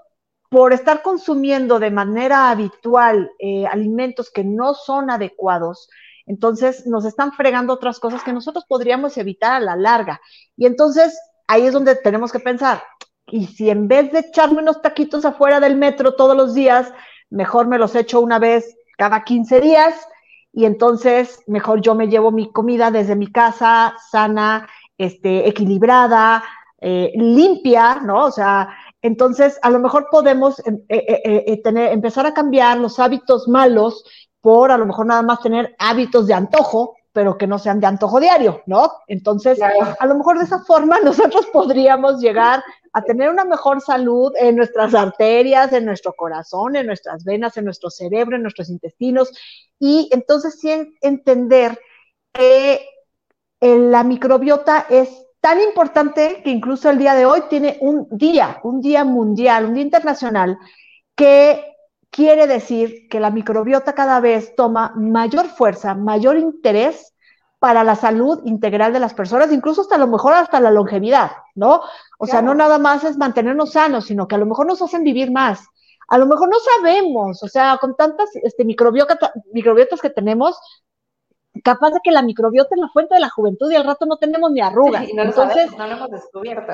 por estar consumiendo de manera habitual eh, alimentos que no son adecuados, entonces nos están fregando otras cosas que nosotros podríamos evitar a la larga. Y entonces ahí es donde tenemos que pensar, y si en vez de echarme unos taquitos afuera del metro todos los días, mejor me los echo una vez cada 15 días y entonces mejor yo me llevo mi comida desde mi casa, sana, este, equilibrada, eh, limpia, ¿no? O sea, entonces, a lo mejor podemos em, eh, eh, eh, tener, empezar a cambiar los hábitos malos por a lo mejor nada más tener hábitos de antojo, pero que no sean de antojo diario, ¿no? Entonces, a lo mejor de esa forma <laughs> nosotros podríamos llegar a tener una mejor salud en nuestras arterias, en nuestro corazón, en nuestras venas, en nuestro cerebro, en nuestros intestinos, y entonces sí entender que la microbiota es tan importante que incluso el día de hoy tiene un día, un día mundial, un día internacional, que quiere decir que la microbiota cada vez toma mayor fuerza, mayor interés para la salud integral de las personas, incluso hasta a lo mejor hasta la longevidad, ¿no? O sea, no nada más es mantenernos sanos, sino que a lo mejor nos hacen vivir más. A lo mejor no sabemos, o sea, con tantas este, microbiotas que tenemos, capaz de que la microbiota es la fuente de la juventud y al rato no tenemos ni arrugas. no Entonces, no lo hemos descubierto.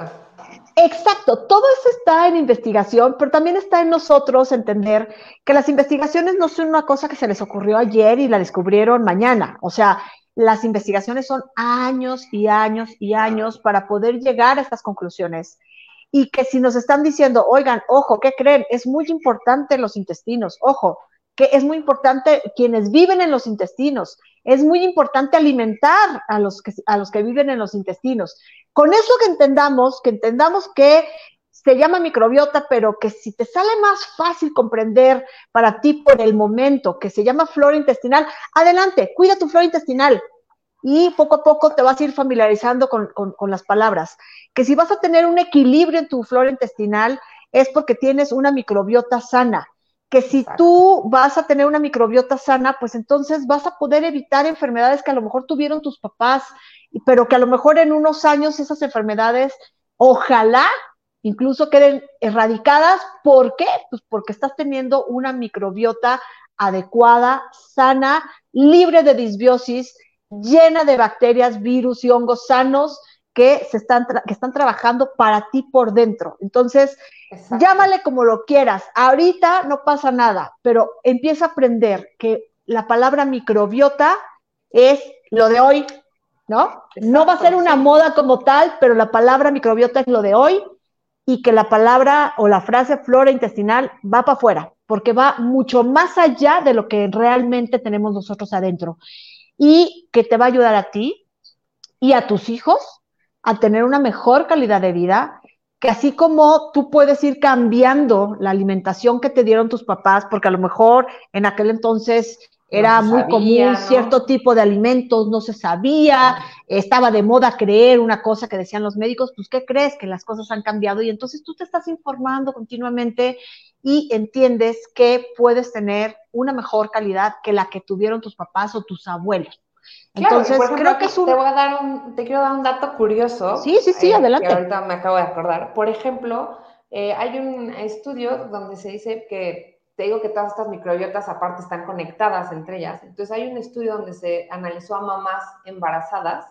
Exacto, todo eso está en investigación, pero también está en nosotros entender que las investigaciones no son una cosa que se les ocurrió ayer y la descubrieron mañana. O sea, las investigaciones son años y años y años para poder llegar a estas conclusiones. Y que si nos están diciendo, oigan, ojo, ¿qué creen? Es muy importante los intestinos, ojo, que es muy importante quienes viven en los intestinos, es muy importante alimentar a los que, viven en los intestinos. Con eso que entendamos, que entendamos que se llama microbiota, pero que si te sale más fácil comprender para ti por el momento, que se llama flora intestinal, adelante, cuida tu flora intestinal. Y poco a poco te vas a ir familiarizando con las palabras. Que si vas a tener un equilibrio en tu flora intestinal, es porque tienes una microbiota sana que si tú vas a tener una microbiota sana, pues entonces vas a poder evitar enfermedades que a lo mejor tuvieron tus papás, pero que a lo mejor en unos años esas enfermedades, ojalá incluso queden erradicadas. ¿Por qué? Pues porque estás teniendo una microbiota adecuada, sana, libre de disbiosis, llena de bacterias, virus y hongos sanos que, se están, que están trabajando para ti por dentro. Entonces, llámale como lo quieras. Ahorita no pasa nada, pero empieza a aprender que la palabra microbiota es lo de hoy, ¿no? no va a ser una moda como tal, pero la palabra microbiota es lo de hoy y que la palabra o la frase flora intestinal va para afuera, porque va mucho más allá de lo que realmente tenemos nosotros adentro y que te va a ayudar a ti y a tus hijos a tener una mejor calidad de vida, que así como tú puedes ir cambiando la alimentación que te dieron tus papás, porque a lo mejor en aquel entonces era muy común cierto tipo de alimentos, no se sabía, estaba de moda creer una cosa que decían los médicos, pues ¿qué crees? Que las cosas han cambiado y entonces tú te estás informando continuamente y entiendes que puedes tener una mejor calidad que la que tuvieron tus papás o tus abuelos. Entonces, creo que es un... Te, voy a dar un, te quiero dar un dato curioso. Sí, sí, sí, eh, adelante. Que ahorita me acabo de acordar. Por ejemplo, eh, hay un estudio donde se dice que, te digo que todas estas microbiotas aparte están conectadas entre ellas. Entonces, hay un estudio donde se analizó a mamás embarazadas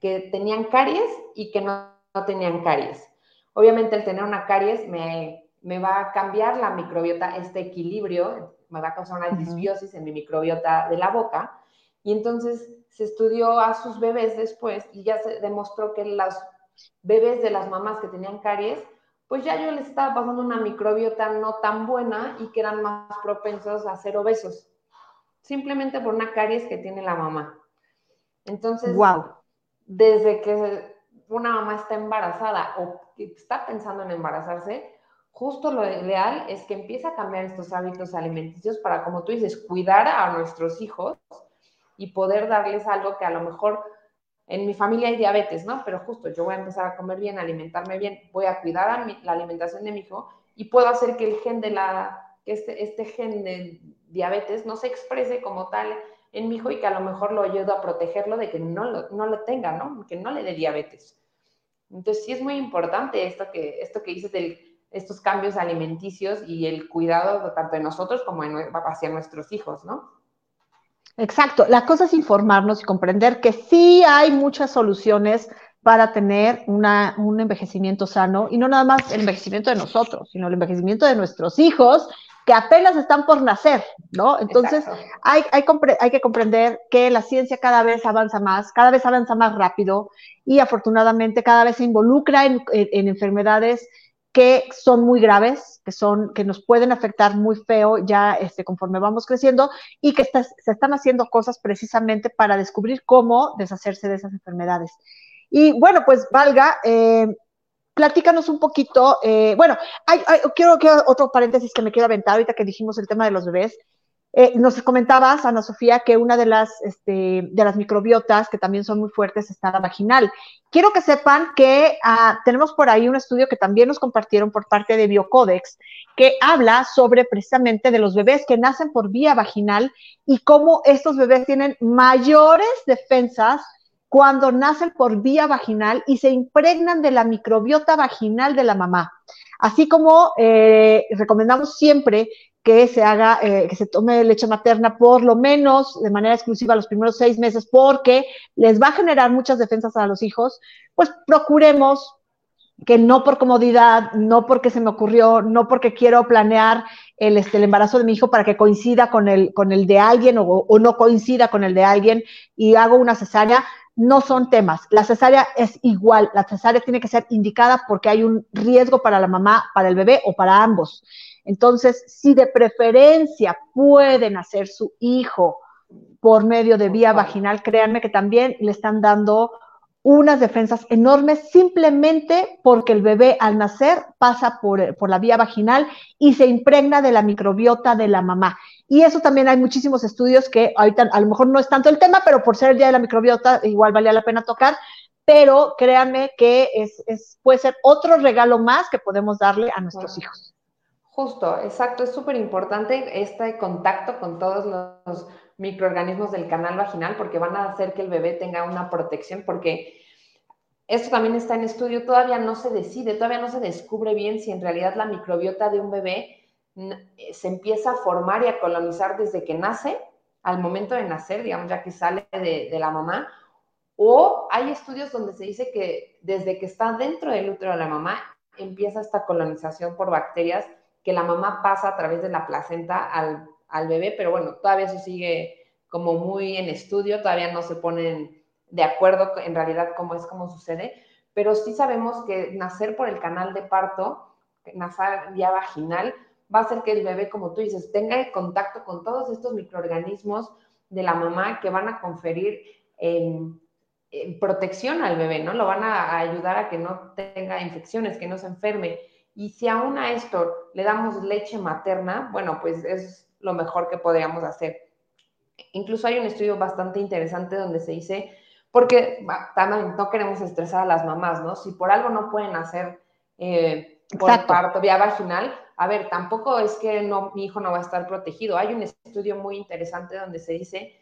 que tenían caries y que no, no tenían caries. Obviamente, el tener una caries me, me, va a cambiar la microbiota, este equilibrio, me va a causar una disbiosis en mi microbiota de la boca y entonces se estudió a sus bebés después y ya se demostró que los bebés de las mamás que tenían caries, pues ya yo les estaba pasando una microbiota no tan buena y que eran más propensos a ser obesos, simplemente por una caries que tiene la mamá. Entonces, wow. desde que una mamá está embarazada o está pensando en embarazarse, justo lo ideal es que empiece a cambiar estos hábitos alimenticios para, como tú dices, cuidar a nuestros hijos y poder darles algo que a lo mejor en mi familia hay diabetes, ¿no? Pero justo yo voy a empezar a comer bien, alimentarme bien, voy a cuidar a la alimentación de mi hijo y puedo hacer que el gen de la, este, este gen de diabetes no se exprese como tal en mi hijo y que a lo mejor lo ayudo a protegerlo de que no lo, no lo tenga, ¿no? Que no le dé diabetes. Entonces sí es muy importante esto que, esto que dices de estos cambios alimenticios y el cuidado tanto de nosotros como hacia nuestros hijos, ¿no? Exacto. La cosa es informarnos y comprender que sí hay muchas soluciones para tener una, un envejecimiento sano y no nada más el envejecimiento de nosotros, sino el envejecimiento de nuestros hijos que apenas están por nacer, ¿no? Entonces, hay, hay, hay, que comprender que la ciencia cada vez avanza más, cada vez avanza más rápido y afortunadamente cada vez se involucra en, en, enfermedades que son muy graves, que, son, que nos pueden afectar muy feo ya este, conforme vamos creciendo y que se están haciendo cosas precisamente para descubrir cómo deshacerse de esas enfermedades. Y bueno, pues valga, eh, platícanos un poquito, eh, bueno, hay, quiero, que otro paréntesis que me quiero aventar ahorita que dijimos el tema de los bebés. Eh, nos comentabas, Ana Sofía, que una de las, este, de las microbiotas que también son muy fuertes está la vaginal. Quiero que sepan que ah, tenemos por ahí un estudio que también nos compartieron por parte de Biocodex, que habla sobre precisamente de los bebés que nacen por vía vaginal y cómo estos bebés tienen mayores defensas cuando nacen por vía vaginal y se impregnan de la microbiota vaginal de la mamá. Así como eh, recomendamos siempre que se haga, eh, que se tome leche materna por lo menos de manera exclusiva los primeros seis meses, porque les va a generar muchas defensas a los hijos, pues procuremos que no por comodidad, no porque se me ocurrió, no porque quiero planear el, este, el embarazo de mi hijo para que coincida con el, con el de alguien o, o no coincida con el de alguien y hago una cesárea, no son temas. La cesárea es igual, la cesárea tiene que ser indicada porque hay un riesgo para la mamá, para el bebé o para ambos. Entonces, si de preferencia pueden hacer su hijo por medio de vía vaginal, créanme que también le están dando unas defensas enormes simplemente porque el bebé al nacer pasa por, por, la vía vaginal y se impregna de la microbiota de la mamá. Y eso también hay muchísimos estudios que ahorita a lo mejor no es tanto el tema, pero por ser el día de la microbiota igual valía la pena tocar. Pero créanme que es, es puede ser otro regalo más que podemos darle a nuestros hijos. Justo, exacto, es súper importante este contacto con todos los microorganismos del canal vaginal porque van a hacer que el bebé tenga una protección porque esto también está en estudio, todavía no se decide, todavía no se descubre bien si en realidad la microbiota de un bebé eh, se empieza a formar y a colonizar desde que nace, al momento de nacer, digamos, ya que sale de, la mamá, o hay estudios donde se dice que desde que está dentro del útero de la mamá empieza esta colonización por bacterias que la mamá pasa a través de la placenta al, al bebé, pero bueno, todavía eso sigue como muy en estudio, todavía no se ponen de acuerdo en realidad cómo es, cómo sucede, pero sí sabemos que nacer por el canal de parto, nacer vía vaginal, va a hacer que el bebé, como tú dices, tenga contacto con todos estos microorganismos de la mamá que van a conferir protección al bebé, ¿no? Lo van a, ayudar a que no tenga infecciones, que no se enferme. Y si aún a esto le damos leche materna, bueno, pues es lo mejor que podríamos hacer. Incluso hay un estudio bastante interesante donde se dice, porque también no queremos estresar a las mamás, ¿no? Si por algo no pueden hacer eh, por parto vía vaginal, a ver, tampoco es que no, mi hijo no va a estar protegido. Hay un estudio muy interesante donde se dice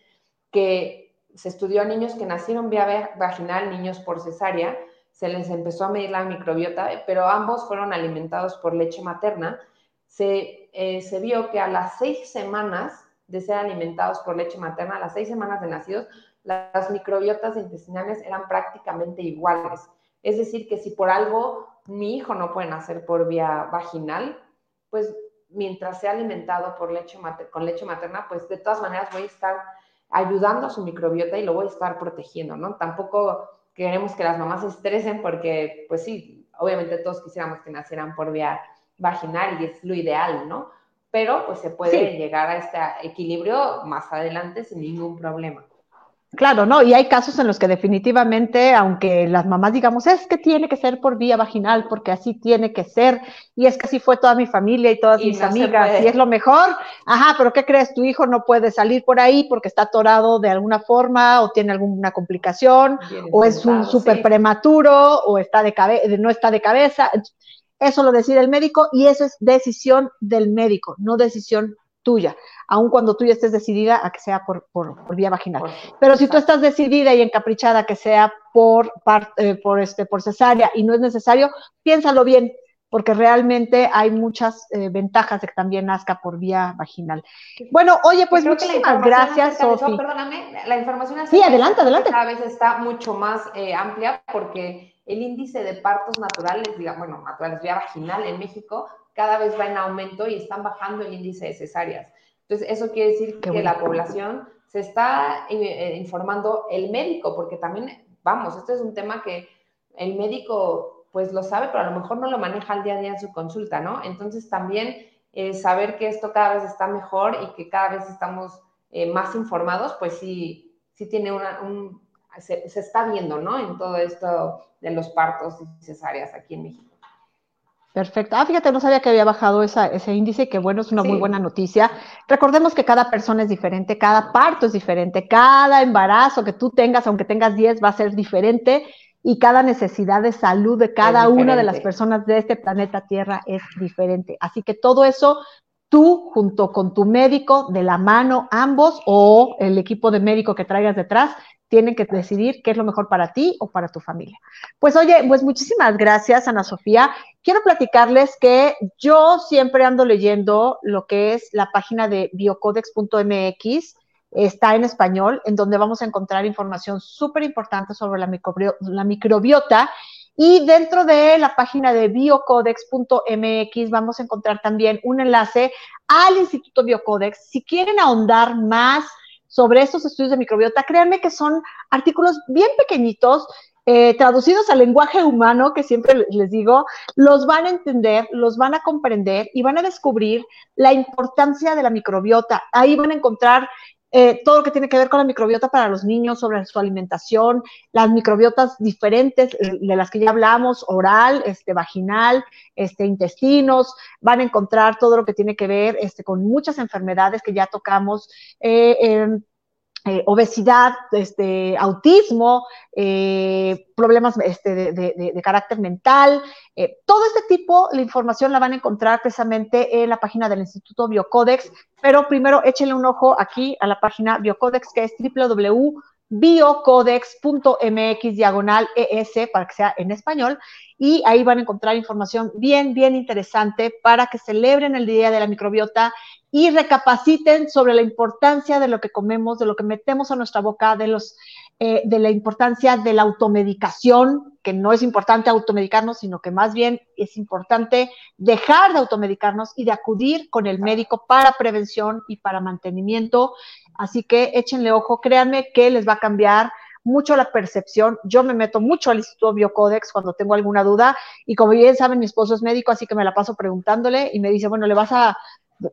que se estudió a niños que nacieron vía vaginal, niños por cesárea, se les empezó a medir la microbiota, pero ambos fueron alimentados por leche materna. Se, eh, se vio que a las seis semanas de ser alimentados por leche materna, a las seis semanas de nacidos, las microbiotas intestinales eran prácticamente iguales. Es decir, que si por algo mi hijo no puede nacer por vía vaginal, pues mientras sea alimentado por leche con leche materna, pues de todas maneras voy a estar ayudando a su microbiota y lo voy a estar protegiendo, ¿no? Tampoco queremos que las mamás se estresen porque, pues sí, obviamente todos quisiéramos que nacieran por vía vaginal y es lo ideal, ¿no? Pero pues se puede llegar a este equilibrio más adelante sin ningún problema. Claro, ¿no? Y hay casos en los que definitivamente, aunque las mamás digamos, es que tiene que ser por vía vaginal, porque así tiene que ser, y es que así fue toda mi familia y todas mis amigas, y es lo mejor, ajá, pero ¿qué crees? Tu hijo no puede salir por ahí porque está atorado de alguna forma, o tiene alguna complicación, o es un súper prematuro, o está de no está de cabeza. Eso lo decide el médico y eso es decisión del médico, no decisión tuya, aun cuando tú ya estés decidida a que sea por, vía vaginal. Pero si tú estás decidida y encaprichada a que sea por, eh, por, este, por cesárea y no es necesario, piénsalo bien, porque realmente hay muchas eh, ventajas de que también nazca por vía vaginal. Bueno, oye, pues muchísimas gracias, Sofi. Perdóname, la información Sí, adelante, adelante. Cada vez está mucho más eh, amplia porque el índice de partos naturales, digamos, bueno, naturales vía vaginal en México cada vez va en aumento y están bajando el índice de cesáreas. Entonces, eso quiere decir que la población se está eh, eh, informando el médico, porque también, vamos, este es un tema que el médico pues lo sabe, pero a lo mejor no lo maneja al día a día en su consulta, ¿no? Entonces, también eh, saber que esto cada vez está mejor y que cada vez estamos más informados, pues sí, sí tiene una, un, se, se está viendo, ¿no? En todo esto de los partos y cesáreas aquí en México. Perfecto. Ah, fíjate, no sabía que había bajado ese índice, que bueno, es una muy buena noticia. Recordemos que cada persona es diferente, cada parto es diferente, cada embarazo que tú tengas, aunque tengas 10, va a ser diferente y cada necesidad de salud de cada una de las personas de este planeta Tierra es diferente. Así que todo eso tú junto con tu médico de la mano, ambos o el equipo de médico que traigas detrás, tienen que decidir qué es lo mejor para ti o para tu familia. Pues oye, pues muchísimas gracias, Ana Sofía. Quiero platicarles que yo siempre ando leyendo lo que es la página de biocodex.mx, está en español, en donde vamos a encontrar información súper importante sobre la, microbiota. Y dentro de la página de biocodex.mx vamos a encontrar también un enlace al Instituto Biocodex. Si quieren ahondar más sobre estos estudios de microbiota, créanme que son artículos bien pequeñitos, eh, traducidos al lenguaje humano, que siempre les digo, los van a entender, los van a comprender y van a descubrir la importancia de la microbiota. Ahí van a encontrar eh, todo lo que tiene que ver con la microbiota para los niños, sobre su alimentación, las microbiotas diferentes eh, de las que ya hablamos, oral, este, vaginal, este, intestinos, van a encontrar todo lo que tiene que ver este, con muchas enfermedades que ya tocamos. Eh, eh, obesidad, este, autismo, eh, problemas este, de, carácter mental, eh, todo este tipo, de información la van a encontrar precisamente en la página del Instituto Biocodex, pero primero échenle un ojo aquí a la página Biocodex, que es www.biocodex.mx diagonal ES, para que sea en español, y ahí van a encontrar información bien, bien interesante para que celebren el Día de la Microbiota y recapaciten sobre la importancia de lo que comemos, de lo que metemos a nuestra boca, de, los, eh, de la importancia de la automedicación, que no es importante automedicarnos, sino que más bien es importante dejar de automedicarnos y de acudir con el médico para prevención y para mantenimiento. Así que échenle ojo, créanme que les va a cambiar mucho la percepción. Yo me meto mucho al Instituto Biocodex cuando tengo alguna duda y como bien saben, mi esposo es médico, así que me la paso preguntándole y me dice, bueno, le vas a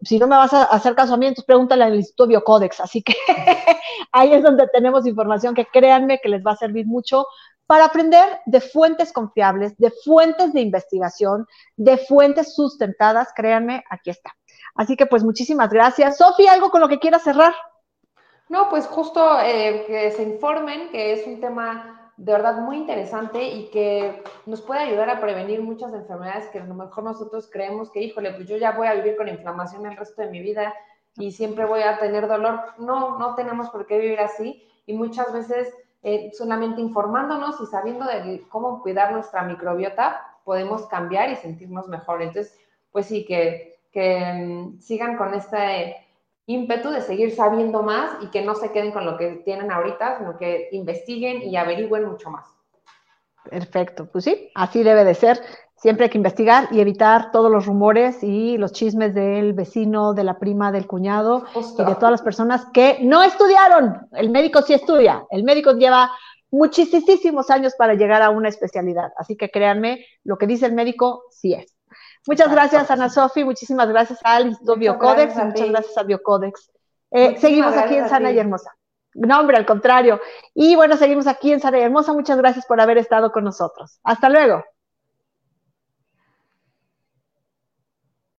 si no me vas a hacer caso a mí, entonces pregúntale al Instituto Biocodex. Así que <laughs> ahí es donde tenemos información que créanme que les va a servir mucho para aprender de fuentes confiables, de fuentes de investigación, de fuentes sustentadas. Créanme, aquí está. Así que pues muchísimas gracias. Sofía, ¿algo con lo que quieras cerrar? No, pues justo eh, que se informen que es un tema de verdad muy interesante y que nos puede ayudar a prevenir muchas enfermedades que a lo mejor nosotros creemos que, híjole, pues yo ya voy a vivir con inflamación el resto de mi vida y siempre voy a tener dolor. No, no tenemos por qué vivir así y muchas veces eh, solamente informándonos y sabiendo de cómo cuidar nuestra microbiota, podemos cambiar y sentirnos mejor. Entonces, pues sí, que, que mm, sigan con este ímpetu de seguir sabiendo más y que no se queden con lo que tienen ahorita, sino que investiguen y averigüen mucho más. Perfecto, pues sí, así debe de ser. Siempre hay que investigar y evitar todos los rumores y los chismes del vecino, de la prima, del cuñado y de todas las personas que no estudiaron. El médico sí estudia, el médico lleva muchísimos años para llegar a una especialidad. Así que créanme, lo que dice el médico sí es. Muchas gracias, Ana Sofi. Muchísimas gracias al Instituto Biocodex y muchas gracias a Biocodex. Eh, seguimos aquí en Sana y Hermosa. No, hombre, al contrario. Y bueno, seguimos aquí en Sara Hermosa. Muchas gracias por haber estado con nosotros. Hasta luego.